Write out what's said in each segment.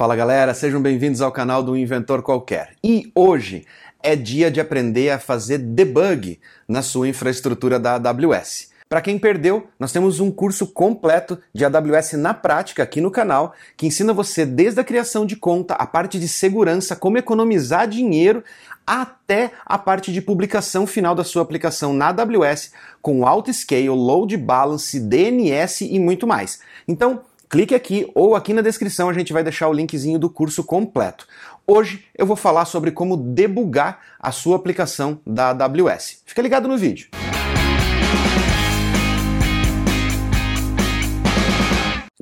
Fala galera, sejam bem-vindos ao canal do Inventor Qualquer. E hoje é dia de aprender a fazer debug na sua infraestrutura da AWS. Para quem perdeu, nós temos um curso completo de AWS na prática aqui no canal, que ensina você desde a criação de conta, a parte de segurança, como economizar dinheiro, até a parte de publicação final da sua aplicação na AWS, com auto-scale, load balance, DNS e muito mais. Então, clique aqui ou aqui na descrição a gente vai deixar o linkzinho do curso completo. Hoje eu vou falar sobre como debugar a sua aplicação da AWS. Fica ligado no vídeo.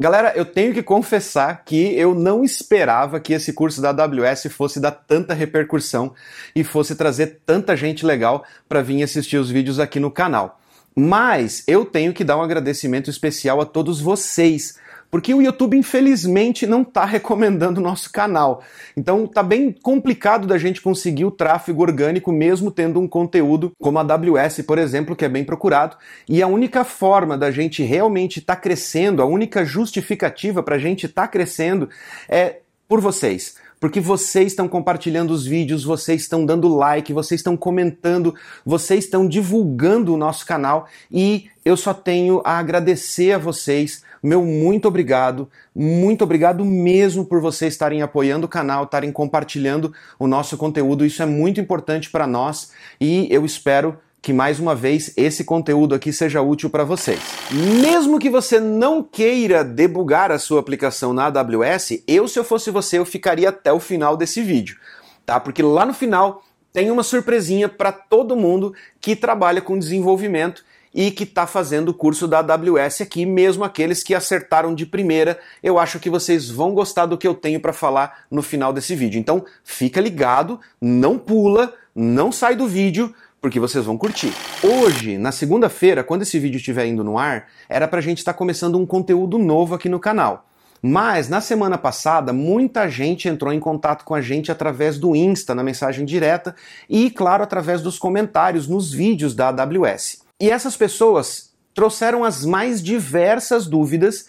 Galera, eu tenho que confessar que eu não esperava que esse curso da AWS fosse dar tanta repercussão e fosse trazer tanta gente legal para vir assistir os vídeos aqui no canal. Mas eu tenho que dar um agradecimento especial a todos vocês porque o YouTube infelizmente não está recomendando o nosso canal. Então tá bem complicado da gente conseguir o tráfego orgânico mesmo tendo um conteúdo como a AWS, por exemplo, que é bem procurado. E a única forma da gente realmente estar tá crescendo, a única justificativa para a gente estar tá crescendo é por vocês porque vocês estão compartilhando os vídeos, vocês estão dando like, vocês estão comentando, vocês estão divulgando o nosso canal. E eu só tenho a agradecer a vocês. Meu muito obrigado, muito obrigado mesmo por vocês estarem apoiando o canal, estarem compartilhando o nosso conteúdo. Isso é muito importante para nós. E eu espero que mais uma vez esse conteúdo aqui seja útil para vocês. Mesmo que você não queira debugar a sua aplicação na AWS, eu se eu fosse você eu ficaria até o final desse vídeo, tá? Porque lá no final tem uma surpresinha para todo mundo que trabalha com desenvolvimento e que está fazendo o curso da AWS aqui, mesmo aqueles que acertaram de primeira. Eu acho que vocês vão gostar do que eu tenho para falar no final desse vídeo. Então, fica ligado, não pula, não sai do vídeo, porque vocês vão curtir. Hoje, na segunda-feira, quando esse vídeo estiver indo no ar, era para a gente estar tá começando um conteúdo novo aqui no canal. Mas na semana passada, muita gente entrou em contato com a gente através do Insta, na mensagem direta, e, claro, através dos comentários nos vídeos da AWS. E essas pessoas trouxeram as mais diversas dúvidas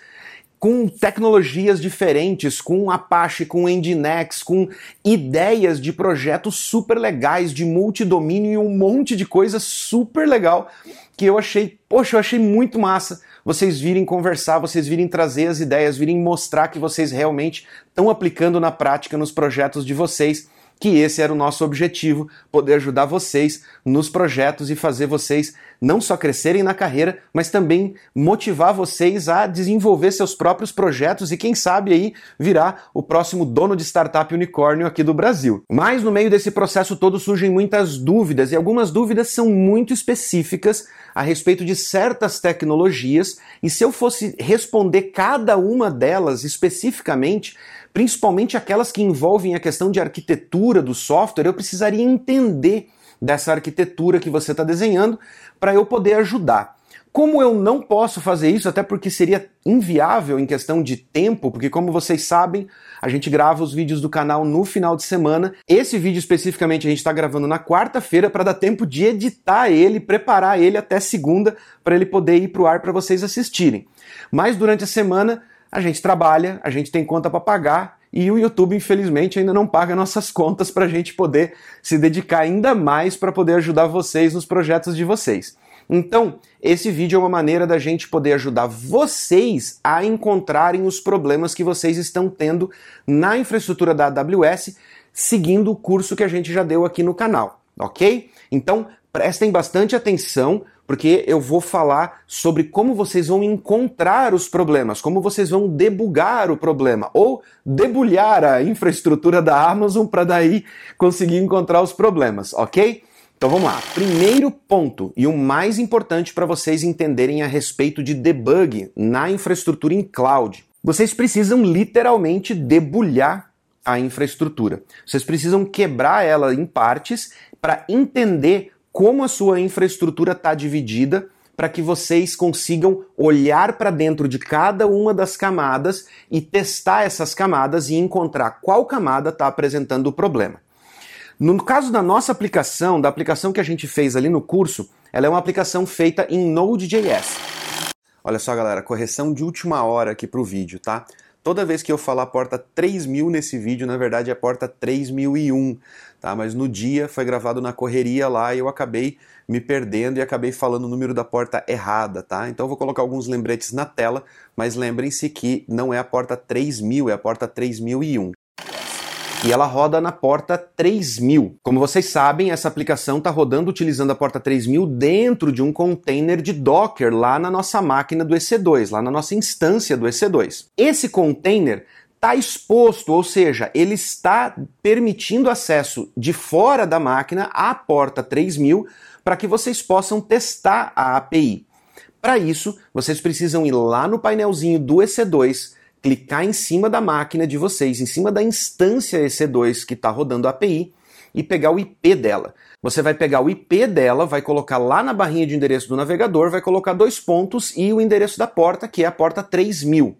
com tecnologias diferentes, com Apache, com Nginx, com ideias de projetos super legais, de multidomínio e um monte de coisa super legal que eu achei, poxa, eu achei muito massa vocês virem conversar, vocês virem trazer as ideias, virem mostrar que vocês realmente estão aplicando na prática nos projetos de vocês que esse era o nosso objetivo, poder ajudar vocês nos projetos e fazer vocês não só crescerem na carreira, mas também motivar vocês a desenvolver seus próprios projetos e quem sabe aí virar o próximo dono de startup unicórnio aqui do Brasil. Mas no meio desse processo todo surgem muitas dúvidas e algumas dúvidas são muito específicas a respeito de certas tecnologias e se eu fosse responder cada uma delas especificamente, principalmente aquelas que envolvem a questão de arquitetura do software, eu precisaria entender dessa arquitetura que você está desenhando para eu poder ajudar. Como eu não posso fazer isso, até porque seria inviável em questão de tempo, porque como vocês sabem, a gente grava os vídeos do canal no final de semana. Esse vídeo especificamente a gente está gravando na quarta-feira para dar tempo de editar ele, preparar ele até segunda para ele poder ir para o ar para vocês assistirem. Mas durante a semana a gente trabalha, a gente tem conta para pagar e o YouTube, infelizmente, ainda não paga nossas contas para a gente poder se dedicar ainda mais para poder ajudar vocês nos projetos de vocês. Então, esse vídeo é uma maneira da gente poder ajudar vocês a encontrarem os problemas que vocês estão tendo na infraestrutura da AWS, seguindo o curso que a gente já deu aqui no canal, ok? Então, prestem bastante atenção, porque eu vou falar sobre como vocês vão encontrar os problemas, como vocês vão debugar o problema ou debulhar a infraestrutura da Amazon para daí conseguir encontrar os problemas, ok? Então vamos lá. Primeiro ponto e o mais importante para vocês entenderem a respeito de debug na infraestrutura em cloud. Vocês precisam literalmente debulhar a infraestrutura. Vocês precisam quebrar ela em partes para entender como a sua infraestrutura está dividida para que vocês consigam olhar para dentro de cada uma das camadas e testar essas camadas e encontrar qual camada está apresentando o problema. No caso da nossa aplicação, da aplicação que a gente fez ali no curso, ela é uma aplicação feita em Node.js. Olha só, galera, correção de última hora aqui para o vídeo, tá? toda vez que eu falar porta 3000 nesse vídeo, na verdade é porta 3001, tá? Mas no dia foi gravado na correria lá e eu acabei me perdendo e acabei falando o número da porta errada, tá? Então eu vou colocar alguns lembretes na tela, mas lembrem-se que não é a porta 3000, é a porta 3001 e ela roda na porta 3000. Como vocês sabem, essa aplicação está rodando utilizando a porta 3000 dentro de um container de Docker lá na nossa máquina do EC2, lá na nossa instância do EC2. Esse container está exposto, ou seja, ele está permitindo acesso de fora da máquina à porta 3000 para que vocês possam testar a API. Para isso, vocês precisam ir lá no painelzinho do EC2, clicar em cima da máquina de vocês, em cima da instância EC2 que está rodando a API e pegar o IP dela. Você vai pegar o IP dela, vai colocar lá na barrinha de endereço do navegador, vai colocar dois pontos e o endereço da porta, que é a porta 3000.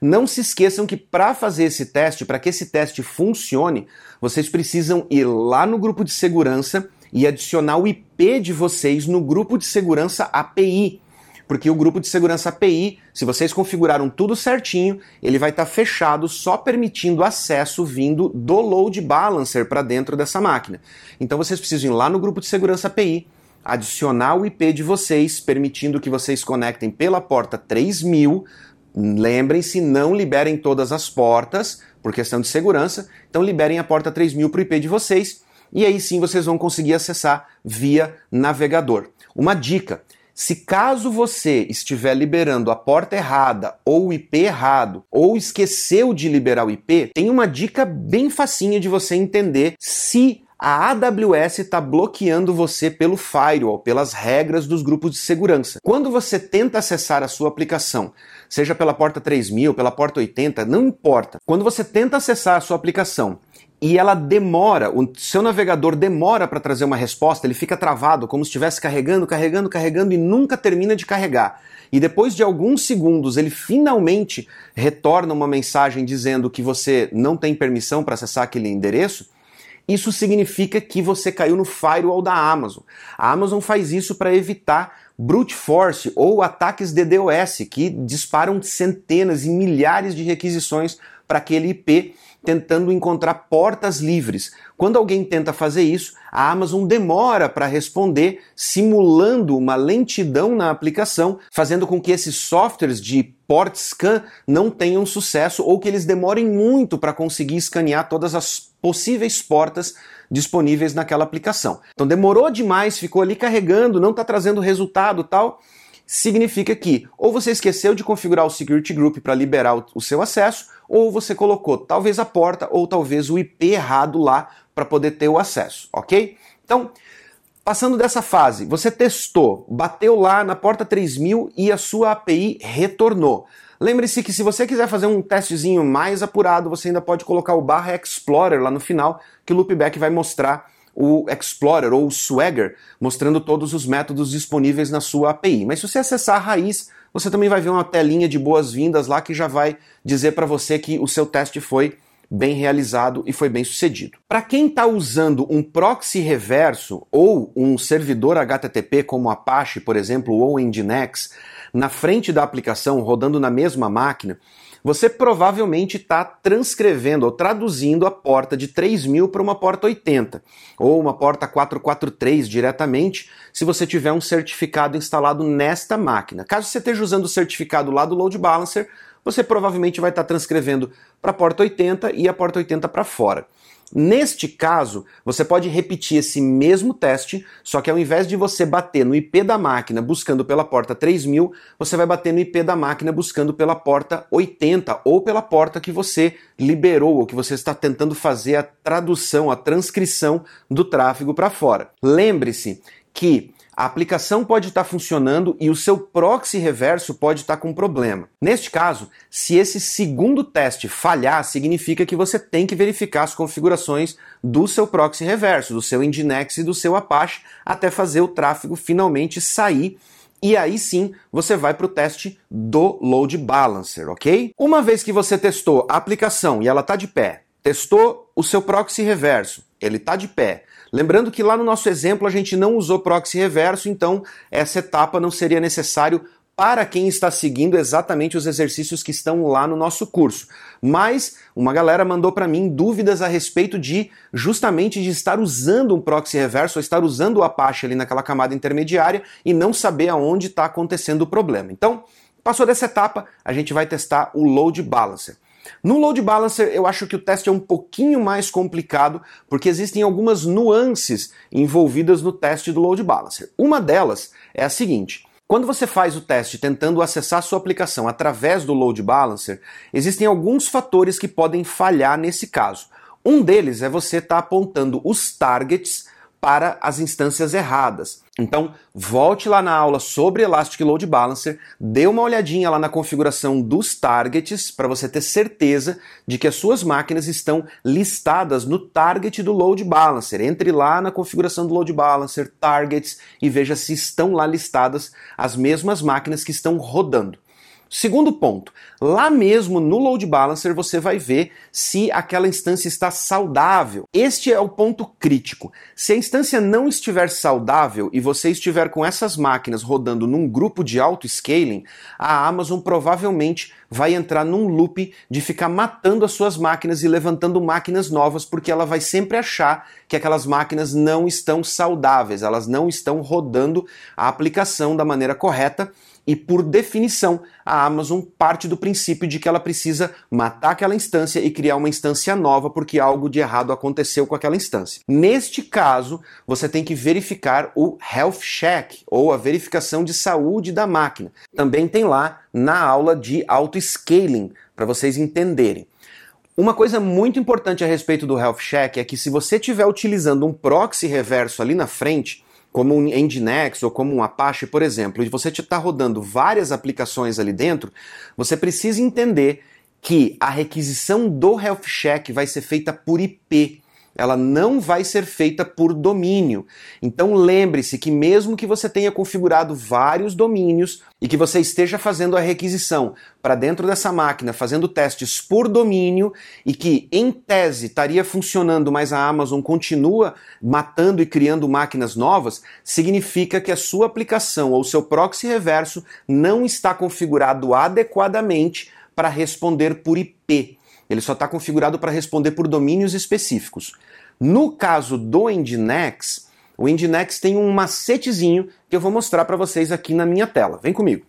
Não se esqueçam que para fazer esse teste, para que esse teste funcione, vocês precisam ir lá no grupo de segurança e adicionar o IP de vocês no grupo de segurança API porque o grupo de segurança API, se vocês configuraram tudo certinho, ele vai estar tá fechado só permitindo acesso vindo do load balancer para dentro dessa máquina. Então vocês precisam ir lá no grupo de segurança API, adicionar o IP de vocês, permitindo que vocês conectem pela porta 3000. Lembrem-se, não liberem todas as portas por questão de segurança, então liberem a porta 3000 para o IP de vocês e aí sim vocês vão conseguir acessar via navegador. Uma dica: se caso você estiver liberando a porta errada ou o IP errado, ou esqueceu de liberar o IP, tem uma dica bem facinha de você entender se a AWS está bloqueando você pelo firewall, pelas regras dos grupos de segurança. Quando você tenta acessar a sua aplicação, seja pela porta 3000, pela porta 80, não importa. Quando você tenta acessar a sua aplicação e ela demora, o seu navegador demora para trazer uma resposta, ele fica travado, como se estivesse carregando, carregando, carregando e nunca termina de carregar. E depois de alguns segundos ele finalmente retorna uma mensagem dizendo que você não tem permissão para acessar aquele endereço. Isso significa que você caiu no firewall da Amazon. A Amazon faz isso para evitar brute force ou ataques DDoS que disparam centenas e milhares de requisições para aquele IP tentando encontrar portas livres. Quando alguém tenta fazer isso, a Amazon demora para responder, simulando uma lentidão na aplicação, fazendo com que esses softwares de port scan não tenham sucesso ou que eles demorem muito para conseguir escanear todas as possíveis portas disponíveis naquela aplicação. Então demorou demais, ficou ali carregando, não está trazendo resultado, tal significa que ou você esqueceu de configurar o security group para liberar o, seu acesso, ou você colocou talvez a porta ou talvez o IP errado lá para poder ter o acesso, ok? Então, passando dessa fase, você testou, bateu lá na porta 3000 e a sua API retornou. Lembre-se que se você quiser fazer um testezinho mais apurado, você ainda pode colocar o barra Explorer lá no final, que o loopback vai mostrar o Explorer ou o Swagger, mostrando todos os métodos disponíveis na sua API. Mas se você acessar a raiz, você também vai ver uma telinha de boas-vindas lá que já vai dizer para você que o seu teste foi bem realizado e foi bem sucedido. Para quem está usando um proxy reverso ou um servidor HTTP como Apache, por exemplo, ou Nginx, na frente da aplicação, rodando na mesma máquina, você provavelmente está transcrevendo ou traduzindo a porta de 3000 para uma porta 80 ou uma porta 443 diretamente, se você tiver um certificado instalado nesta máquina. Caso você esteja usando o certificado lá do load balancer, você provavelmente vai estar tá transcrevendo para a porta 80 e a porta 80 para fora. Neste caso, você pode repetir esse mesmo teste, só que ao invés de você bater no IP da máquina buscando pela porta 3000, você vai bater no IP da máquina buscando pela porta 80 ou pela porta que você liberou ou que você está tentando fazer a tradução, a transcrição do tráfego para fora. Lembre-se que a aplicação pode estar funcionando e o seu proxy reverso pode estar com problema. Neste caso, se esse segundo teste falhar, significa que você tem que verificar as configurações do seu proxy reverso, do seu Nginx e do seu Apache até fazer o tráfego finalmente sair e aí sim você vai para o teste do load balancer, ok? Uma vez que você testou a aplicação e ela está de pé, testou o seu proxy reverso, ele está de pé, Lembrando que lá no nosso exemplo a gente não usou proxy reverso, então essa etapa não seria necessário para quem está seguindo exatamente os exercícios que estão lá no nosso curso. Mas uma galera mandou para mim dúvidas a respeito de justamente de estar usando um proxy reverso ou estar usando o Apache ali naquela camada intermediária e não saber aonde está acontecendo o problema. Então, passou dessa etapa, a gente vai testar o load balancer. No load balancer, eu acho que o teste é um pouquinho mais complicado, porque existem algumas nuances envolvidas no teste do load balancer. Uma delas é a seguinte: quando você faz o teste tentando acessar sua aplicação através do load balancer, existem alguns fatores que podem falhar nesse caso. Um deles é você estar tá apontando os targets para as instâncias erradas. Então, volte lá na aula sobre Elastic Load Balancer, dê uma olhadinha lá na configuração dos targets para você ter certeza de que as suas máquinas estão listadas no target do Load Balancer. Entre lá na configuração do Load Balancer, targets e veja se estão lá listadas as mesmas máquinas que estão rodando. Segundo ponto, lá mesmo no load balancer você vai ver se aquela instância está saudável. Este é o ponto crítico. Se a instância não estiver saudável e você estiver com essas máquinas rodando num grupo de auto scaling, a Amazon provavelmente vai entrar num loop de ficar matando as suas máquinas e levantando máquinas novas, porque ela vai sempre achar que aquelas máquinas não estão saudáveis, elas não estão rodando a aplicação da maneira correta e por definição, a Amazon parte do princípio de que ela precisa matar aquela instância e criar uma instância nova porque algo de errado aconteceu com aquela instância. Neste caso, você tem que verificar o Health Check ou a verificação de saúde da máquina. Também tem lá na aula de auto-scaling para vocês entenderem. Uma coisa muito importante a respeito do Health Check é que se você estiver utilizando um proxy reverso ali na frente, como um Nginx ou como um Apache, por exemplo, e você está rodando várias aplicações ali dentro, você precisa entender que a requisição do Health Check vai ser feita por IP ela não vai ser feita por domínio. Então lembre-se que mesmo que você tenha configurado vários domínios e que você esteja fazendo a requisição para dentro dessa máquina, fazendo testes por domínio e que em tese estaria funcionando, mas a Amazon continua matando e criando máquinas novas, significa que a sua aplicação ou seu proxy reverso não está configurado adequadamente para responder por IP. Ele só está configurado para responder por domínios específicos. No caso do Nginx, o Nginx tem um macetezinho que eu vou mostrar para vocês aqui na minha tela. Vem comigo.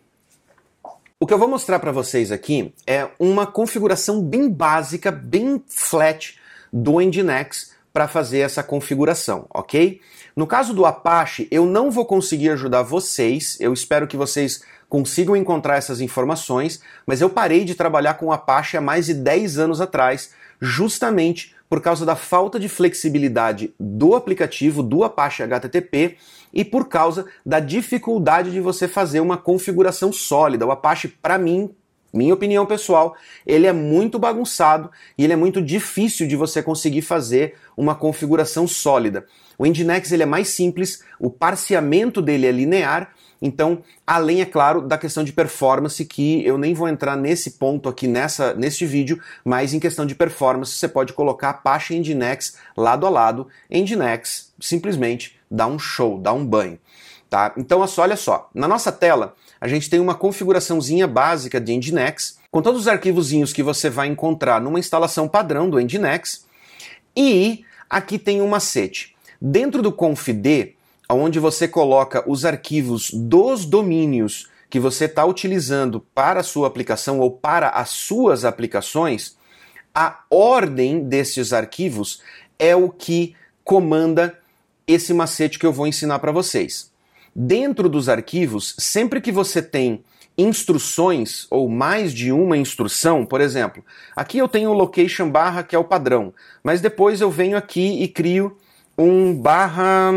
O que eu vou mostrar para vocês aqui é uma configuração bem básica, bem flat do Nginx para fazer essa configuração, ok? No caso do Apache, eu não vou conseguir ajudar vocês, eu espero que vocês consigam encontrar essas informações, mas eu parei de trabalhar com Apache há mais de 10 anos atrás, justamente por causa da falta de flexibilidade do aplicativo do Apache HTTP e por causa da dificuldade de você fazer uma configuração sólida. O Apache, para mim, minha opinião pessoal, ele é muito bagunçado e ele é muito difícil de você conseguir fazer uma configuração sólida. O Nginx ele é mais simples, o parseamento dele é linear então, além, é claro, da questão de performance, que eu nem vou entrar nesse ponto aqui nessa, neste vídeo, mas em questão de performance, você pode colocar Apache Nginx lado a lado. Nginx simplesmente dá um show, dá um banho. Tá? Então, olha só, na nossa tela, a gente tem uma configuraçãozinha básica de Nginx, com todos os arquivozinhos que você vai encontrar numa instalação padrão do Nginx, e aqui tem um macete. Dentro do confd, onde você coloca os arquivos dos domínios que você está utilizando para a sua aplicação ou para as suas aplicações, a ordem desses arquivos é o que comanda esse macete que eu vou ensinar para vocês. Dentro dos arquivos, sempre que você tem instruções ou mais de uma instrução, por exemplo, aqui eu tenho o location barra que é o padrão, mas depois eu venho aqui e crio um barra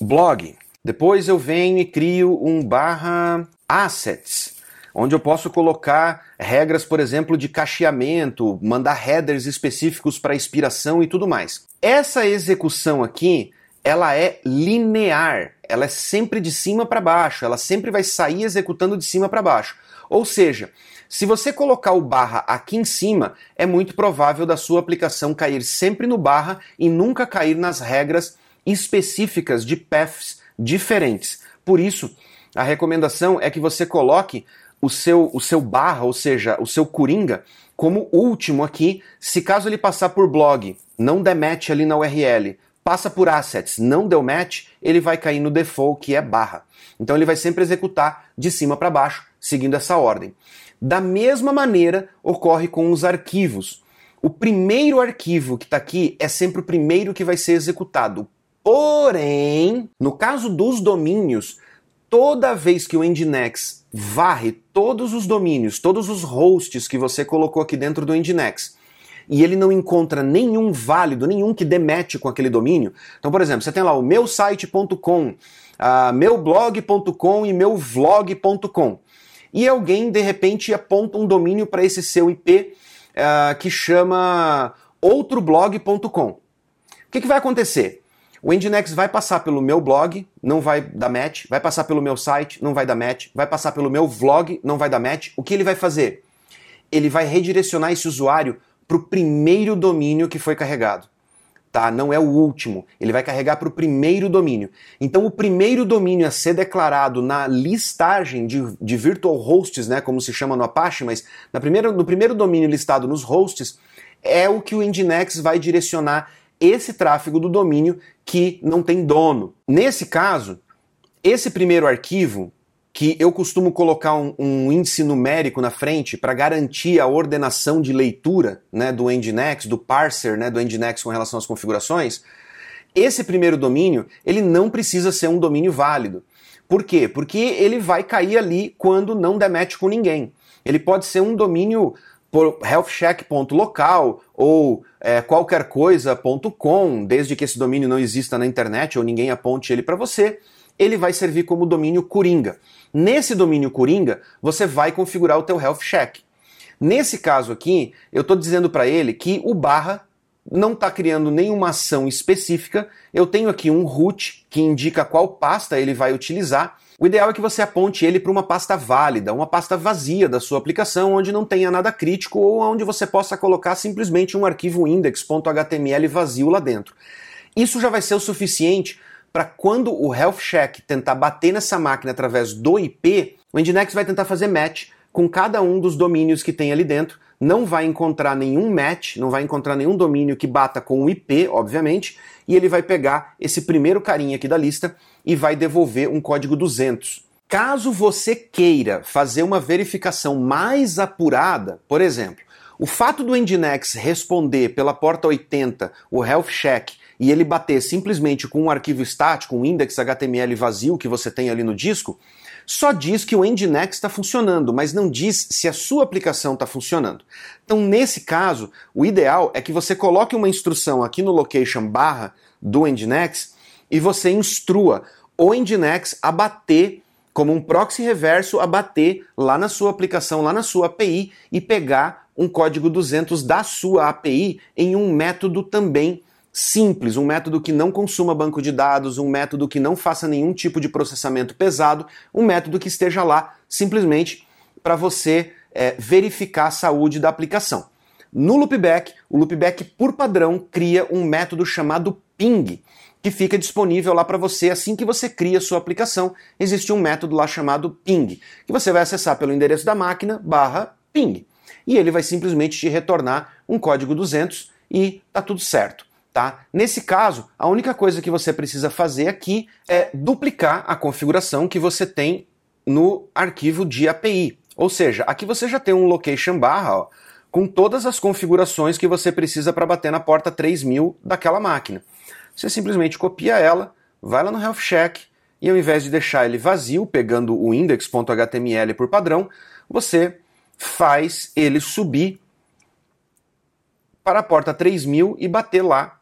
blog. Depois eu venho e crio um barra assets, onde eu posso colocar regras, por exemplo, de cacheamento, mandar headers específicos para inspiração e tudo mais. Essa execução aqui, ela é linear, ela é sempre de cima para baixo, ela sempre vai sair executando de cima para baixo. Ou seja, se você colocar o barra aqui em cima, é muito provável da sua aplicação cair sempre no barra e nunca cair nas regras específicas de paths diferentes. Por isso, a recomendação é que você coloque o seu, o seu barra, ou seja, o seu coringa, como último aqui, se caso ele passar por blog, não der match ali na URL, passa por assets, não deu match, ele vai cair no default que é barra. Então ele vai sempre executar de cima para baixo, seguindo essa ordem. Da mesma maneira ocorre com os arquivos. O primeiro arquivo que está aqui é sempre o primeiro que vai ser executado. Porém, no caso dos domínios, toda vez que o Nginx varre todos os domínios, todos os hosts que você colocou aqui dentro do Nginx, e ele não encontra nenhum válido, nenhum que demete com aquele domínio. Então, por exemplo, você tem lá o meu site.com, uh, meublog.com e meuvlog.com. E alguém, de repente, aponta um domínio para esse seu IP uh, ah, que chama outroblog.com. O que, que vai acontecer? O Nginx vai passar pelo meu blog, não vai dar match, vai passar pelo meu site, não vai dar match, vai passar pelo meu vlog, não vai dar match. O que ele vai fazer? Ele vai redirecionar esse usuário para o primeiro domínio que foi carregado. Tá? Não é o último. Ele vai carregar para o primeiro domínio. Então, o primeiro domínio a ser declarado na listagem de, de virtual hosts, né, como se chama no Apache, mas na primeira, no primeiro domínio listado nos hosts, é o que o Nginx vai direcionar esse tráfego do domínio que não tem dono. Nesse caso, esse primeiro arquivo, que eu costumo colocar um, um índice numérico na frente para garantir a ordenação de leitura né, do Nginx, do parser né, do Nginx com relação às configurações, esse primeiro domínio ele não precisa ser um domínio válido. Por quê? Porque ele vai cair ali quando não demete com ninguém. Ele pode ser um domínio por healthcheck.local ou é, qualquer coisa.com, desde que esse domínio não exista na internet ou ninguém aponte ele para você, ele vai servir como domínio Coringa. Nesse domínio Coringa, você vai configurar o teu Health Check. Nesse caso aqui, eu estou dizendo para ele que o barra não está criando nenhuma ação específica. Eu tenho aqui um root que indica qual pasta ele vai utilizar o ideal é que você aponte ele para uma pasta válida, uma pasta vazia da sua aplicação, onde não tenha nada crítico ou onde você possa colocar simplesmente um arquivo index.html vazio lá dentro. Isso já vai ser o suficiente para quando o Health Check tentar bater nessa máquina através do IP, o Nginx vai tentar fazer match com cada um dos domínios que tem ali dentro, não vai encontrar nenhum match, não vai encontrar nenhum domínio que bata com o IP, obviamente, e ele vai pegar esse primeiro carinha aqui da lista e vai devolver um código 200. Caso você queira fazer uma verificação mais apurada, por exemplo, o fato do Nginx responder pela porta 80 o health check e ele bater simplesmente com um arquivo estático, um index HTML vazio que você tem ali no disco, só diz que o Nginx está funcionando, mas não diz se a sua aplicação está funcionando. Então, nesse caso, o ideal é que você coloque uma instrução aqui no location barra do Nginx e você instrua o Nginx a bater como um proxy reverso a bater lá na sua aplicação, lá na sua API e pegar um código 200 da sua API em um método também simples, um método que não consuma banco de dados, um método que não faça nenhum tipo de processamento pesado, um método que esteja lá simplesmente para você é, verificar a saúde da aplicação. No loopback, o loopback por padrão cria um método chamado ping, que fica disponível lá para você assim que você cria sua aplicação. Existe um método lá chamado ping, que você vai acessar pelo endereço da máquina barra ping. E ele vai simplesmente te retornar um código 200 e tá tudo certo. Tá? Nesse caso, a única coisa que você precisa fazer aqui é duplicar a configuração que você tem no arquivo de API. Ou seja, aqui você já tem um location barra ó, com todas as configurações que você precisa para bater na porta 3000 daquela máquina. Você simplesmente copia ela, vai lá no Health Check e ao invés de deixar ele vazio, pegando o index.html por padrão, você faz ele subir para a porta 3000 e bater lá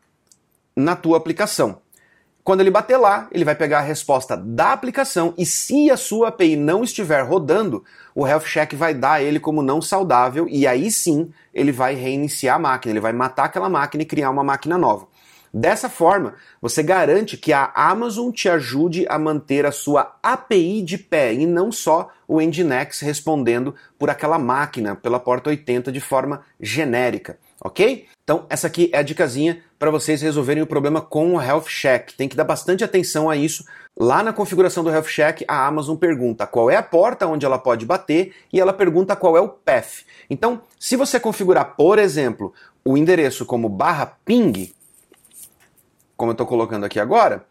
na tua aplicação. Quando ele bater lá, ele vai pegar a resposta da aplicação e se a sua API não estiver rodando, o Health Check vai dar ele como não saudável e aí sim ele vai reiniciar a máquina, ele vai matar aquela máquina e criar uma máquina nova. Dessa forma, você garante que a Amazon te ajude a manter a sua API de pé e não só o Nginx respondendo por aquela máquina, pela porta 80 de forma genérica. ok? Então, essa aqui é a dicasinha para vocês resolverem o problema com o Health Check. Tem que dar bastante atenção a isso. Lá na configuração do Health Check, a Amazon pergunta qual é a porta onde ela pode bater e ela pergunta qual é o path. Então, se você configurar, por exemplo, o endereço como barra ping, como eu estou colocando aqui agora,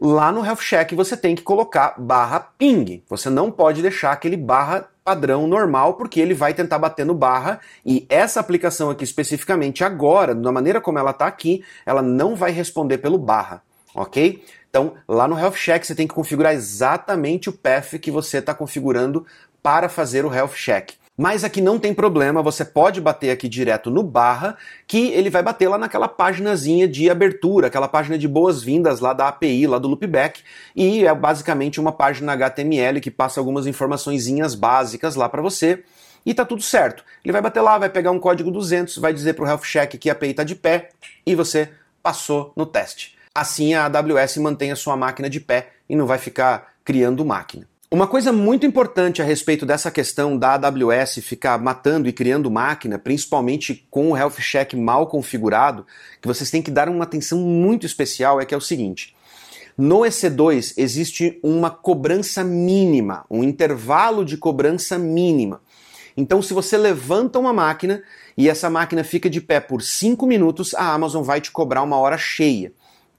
lá no Health Check você tem que colocar barra ping. Você não pode deixar aquele barra padrão normal, porque ele vai tentar bater no barra e essa aplicação aqui especificamente agora, da maneira como ela está aqui, ela não vai responder pelo barra, ok? Então, lá no Health Check você tem que configurar exatamente o path que você está configurando para fazer o Health Check. Mas aqui não tem problema, você pode bater aqui direto no barra, que ele vai bater lá naquela paginazinha de abertura, aquela página de boas-vindas lá da API, lá do Loopback, e é basicamente uma página HTML que passa algumas informações básicas lá para você e tá tudo certo. Ele vai bater lá, vai pegar um código 200, vai dizer para o Health Check que a API está de pé e você passou no teste. Assim a AWS mantém a sua máquina de pé e não vai ficar criando máquina. Uma coisa muito importante a respeito dessa questão da AWS ficar matando e criando máquina, principalmente com o Health Check mal configurado, que vocês têm que dar uma atenção muito especial, é que é o seguinte. No EC2 existe uma cobrança mínima, um intervalo de cobrança mínima. Então, se você levanta uma máquina e essa máquina fica de pé por 5 minutos, a Amazon vai te cobrar uma hora cheia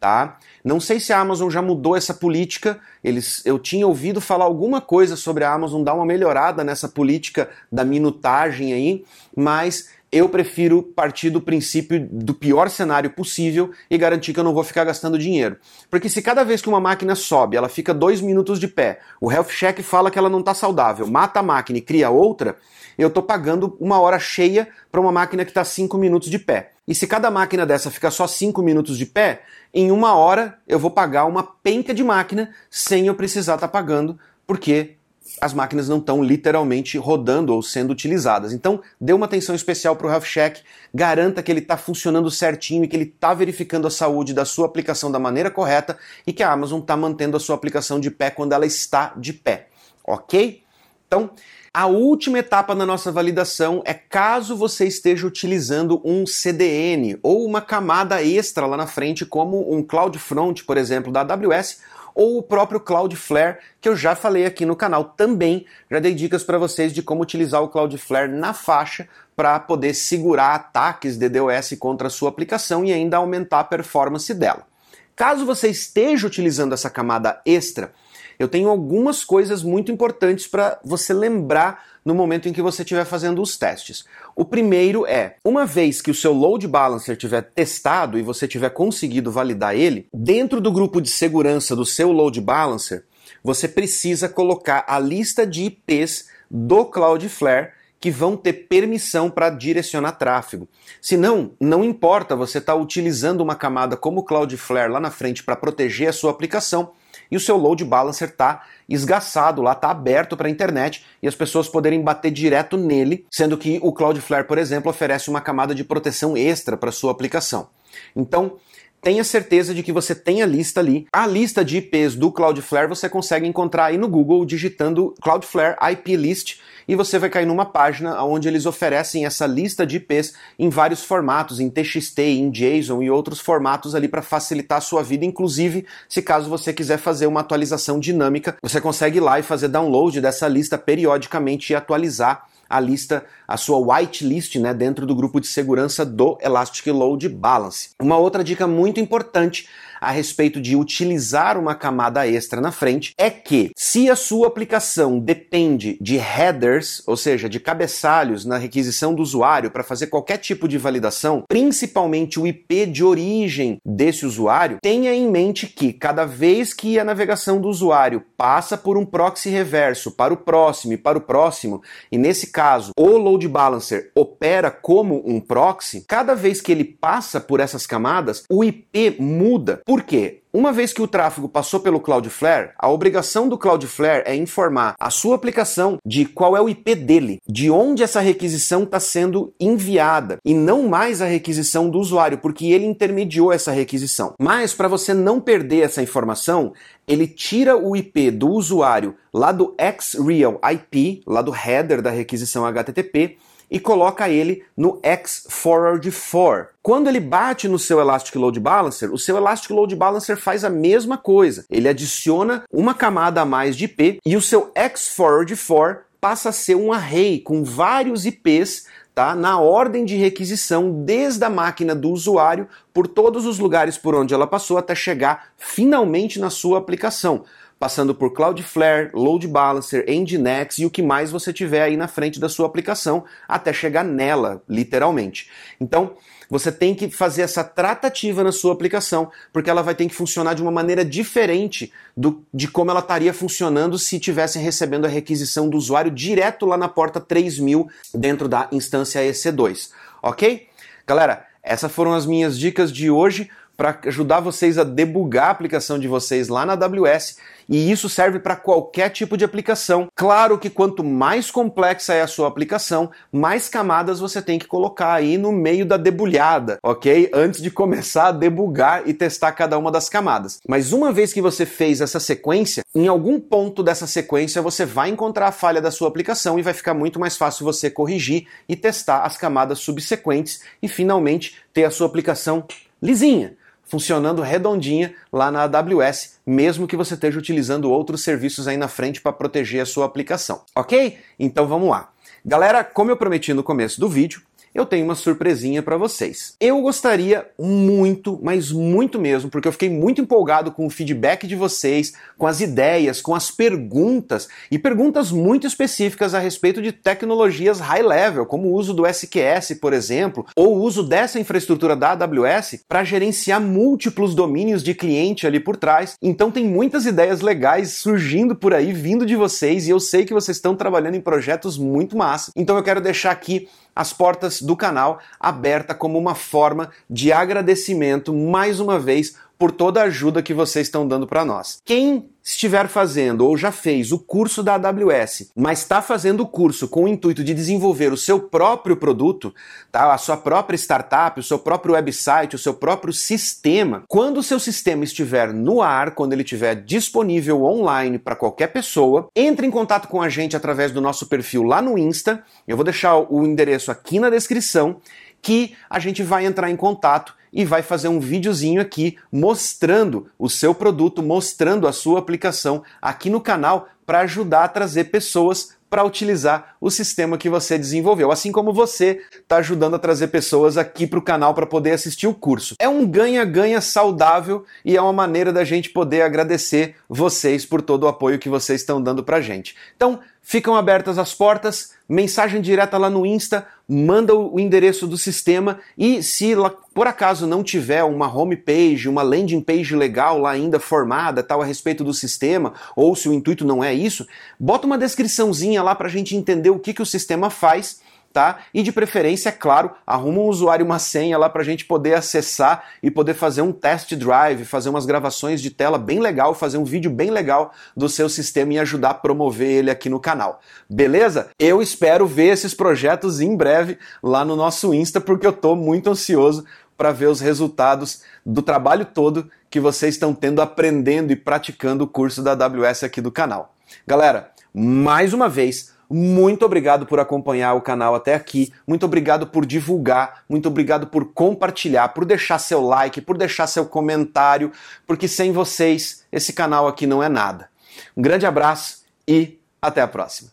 tá? Não sei se a Amazon já mudou essa política. Eles, eu tinha ouvido falar alguma coisa sobre a Amazon dar uma melhorada nessa política da minutagem aí, mas eu prefiro partir do princípio do pior cenário possível e garantir que eu não vou ficar gastando dinheiro. Porque se cada vez que uma máquina sobe, ela fica dois minutos de pé, o Health Check fala que ela não está saudável, mata a máquina e cria outra, eu estou pagando uma hora cheia para uma máquina que está cinco minutos de pé. E se cada máquina dessa ficar só 5 minutos de pé, em uma hora eu vou pagar uma penca de máquina sem eu precisar estar tá pagando, porque as máquinas não estão literalmente rodando ou sendo utilizadas. Então, dê uma atenção especial para o Health Check, garanta que ele está funcionando certinho e que ele está verificando a saúde da sua aplicação da maneira correta e que a Amazon está mantendo a sua aplicação de pé quando ela está de pé. Ok? Então, a última etapa na nossa validação é caso você esteja utilizando um CDN ou uma camada extra lá na frente, como um CloudFront, por exemplo, da AWS, ou o próprio Cloudflare, que eu já falei aqui no canal também. Já dei dicas para vocês de como utilizar o Cloudflare na faixa para poder segurar ataques de DDoS contra a sua aplicação e ainda aumentar a performance dela. Caso você esteja utilizando essa camada extra, eu tenho algumas coisas muito importantes para você lembrar no momento em que você estiver fazendo os testes. O primeiro é, uma vez que o seu load balancer tiver testado e você tiver conseguido validar ele, dentro do grupo de segurança do seu load balancer, você precisa colocar a lista de IPs do Cloudflare que vão ter permissão para direcionar tráfego. Se não, não importa você estar tá utilizando uma camada como o Cloudflare lá na frente para proteger a sua aplicação, e o seu load balancer está esgaçado lá, está aberto para a internet e as pessoas poderem bater direto nele, sendo que o Cloudflare, por exemplo, oferece uma camada de proteção extra para sua aplicação. Então, tenha certeza de que você tem a lista ali. A lista de IPs do Cloudflare você consegue encontrar aí no Google digitando Cloudflare IP List e você vai cair numa página onde eles oferecem essa lista de IPs em vários formatos, em TXT, em JSON e outros formatos ali para facilitar a sua vida, inclusive se caso você quiser fazer uma atualização dinâmica, você consegue ir lá e fazer download dessa lista periodicamente e atualizar a lista, a sua whitelist, né, dentro do grupo de segurança do Elastic Load Balance. Uma outra dica muito importante a respeito de utilizar uma camada extra na frente é que, se a sua aplicação depende de headers, ou seja, de cabeçalhos na requisição do usuário para fazer qualquer tipo de validação, principalmente o IP de origem desse usuário, tenha em mente que cada vez que a navegação do usuário passa por um proxy reverso para o próximo e para o próximo, e nesse caso o load balancer opera como um proxy, cada vez que ele passa por essas camadas, o IP muda. Por quê? Uma vez que o tráfego passou pelo Cloudflare, a obrigação do Cloudflare é informar a sua aplicação de qual é o IP dele, de onde essa requisição está sendo enviada, e não mais a requisição do usuário, porque ele intermediou essa requisição. Mas para você não perder essa informação, ele tira o IP do usuário lá do XReal IP, lá do header da requisição HTTP, e coloca ele no X Forward 4. Quando ele bate no seu Elastic Load Balancer, o seu Elastic Load Balancer faz a mesma coisa. Ele adiciona uma camada a mais de IP e o seu X Forward 4 passa a ser um array com vários IPs tá? na ordem de requisição desde a máquina do usuário por todos os lugares por onde ela passou até chegar finalmente na sua aplicação passando por Cloudflare, Load Balancer, Nginx e o que mais você tiver aí na frente da sua aplicação até chegar nela, literalmente. Então, você tem que fazer essa tratativa na sua aplicação, porque ela vai ter que funcionar de uma maneira diferente do, de como ela estaria funcionando se tivesse recebendo a requisição do usuário direto lá na porta 3000 dentro da instância EC2, ok? Galera, essas foram as minhas dicas de hoje para ajudar vocês a debugar a aplicação de vocês lá na AWS e isso serve para qualquer tipo de aplicação. Claro que quanto mais complexa é a sua aplicação, mais camadas você tem que colocar aí no meio da debulhada, ok? Antes de começar a debugar e testar cada uma das camadas. Mas uma vez que você fez essa sequência, em algum ponto dessa sequência você vai encontrar a falha da sua aplicação e vai ficar muito mais fácil você corrigir e testar as camadas subsequentes e finalmente ter a sua aplicação lisinha funcionando redondinha lá na AWS, mesmo que você esteja utilizando outros serviços aí na frente para proteger a sua aplicação. Ok? Então vamos lá. Galera, como eu prometi no começo do vídeo, eu tenho uma surpresinha para vocês. Eu gostaria muito, mas muito mesmo, porque eu fiquei muito empolgado com o feedback de vocês, com as ideias, com as perguntas e perguntas muito específicas a respeito de tecnologias high level, como o uso do SQS, por exemplo, ou o uso dessa infraestrutura da AWS para gerenciar múltiplos domínios de cliente ali por trás. Então tem muitas ideias legais surgindo por aí, vindo de vocês, e eu sei que vocês estão trabalhando em projetos muito massa. Então eu quero deixar aqui as portas do canal aberta como uma forma de agradecimento mais uma vez por toda a ajuda que vocês estão dando para nós. Quem estiver fazendo ou já fez o curso da AWS, mas está fazendo o curso com o intuito de desenvolver o seu próprio produto, tá? a sua própria startup, o seu próprio website, o seu próprio sistema, quando o seu sistema estiver no ar, quando ele estiver disponível online para qualquer pessoa, entre em contato com a gente através do nosso perfil lá no Insta. Eu vou deixar o endereço aqui na descrição que a gente vai entrar em contato e vai fazer um videozinho aqui mostrando o seu produto, mostrando a sua aplicação aqui no canal para ajudar a trazer pessoas para utilizar o sistema que você desenvolveu, assim como você está ajudando a trazer pessoas aqui para o canal para poder assistir o curso. É um ganha-ganha saudável e é uma maneira da gente poder agradecer vocês por todo o apoio que vocês estão dando para gente. Então, ficam abertas as portas, mensagem direta lá no Insta, manda o endereço do sistema e se por acaso não tiver uma homepage, uma landing page legal lá ainda formada, tal a respeito do sistema, ou se o intuito não é isso, bota uma descriçãozinha lá para a gente entender o que, que o sistema faz tá? E de preferência, é claro, arruma um usuário e uma senha lá para a gente poder acessar e poder fazer um test drive, fazer umas gravações de tela bem legal, fazer um vídeo bem legal do seu sistema e ajudar a promover ele aqui no canal. Beleza? Eu espero ver esses projetos em breve lá no nosso Insta, porque eu estou muito ansioso para ver os resultados do trabalho todo que vocês estão tendo aprendendo e praticando o curso da AWS aqui do canal. Galera, mais uma vez, muito obrigado por acompanhar o canal até aqui. Muito obrigado por divulgar. Muito obrigado por compartilhar, por deixar seu like, por deixar seu comentário, porque sem vocês esse canal aqui não é nada. Um grande abraço e até a próxima.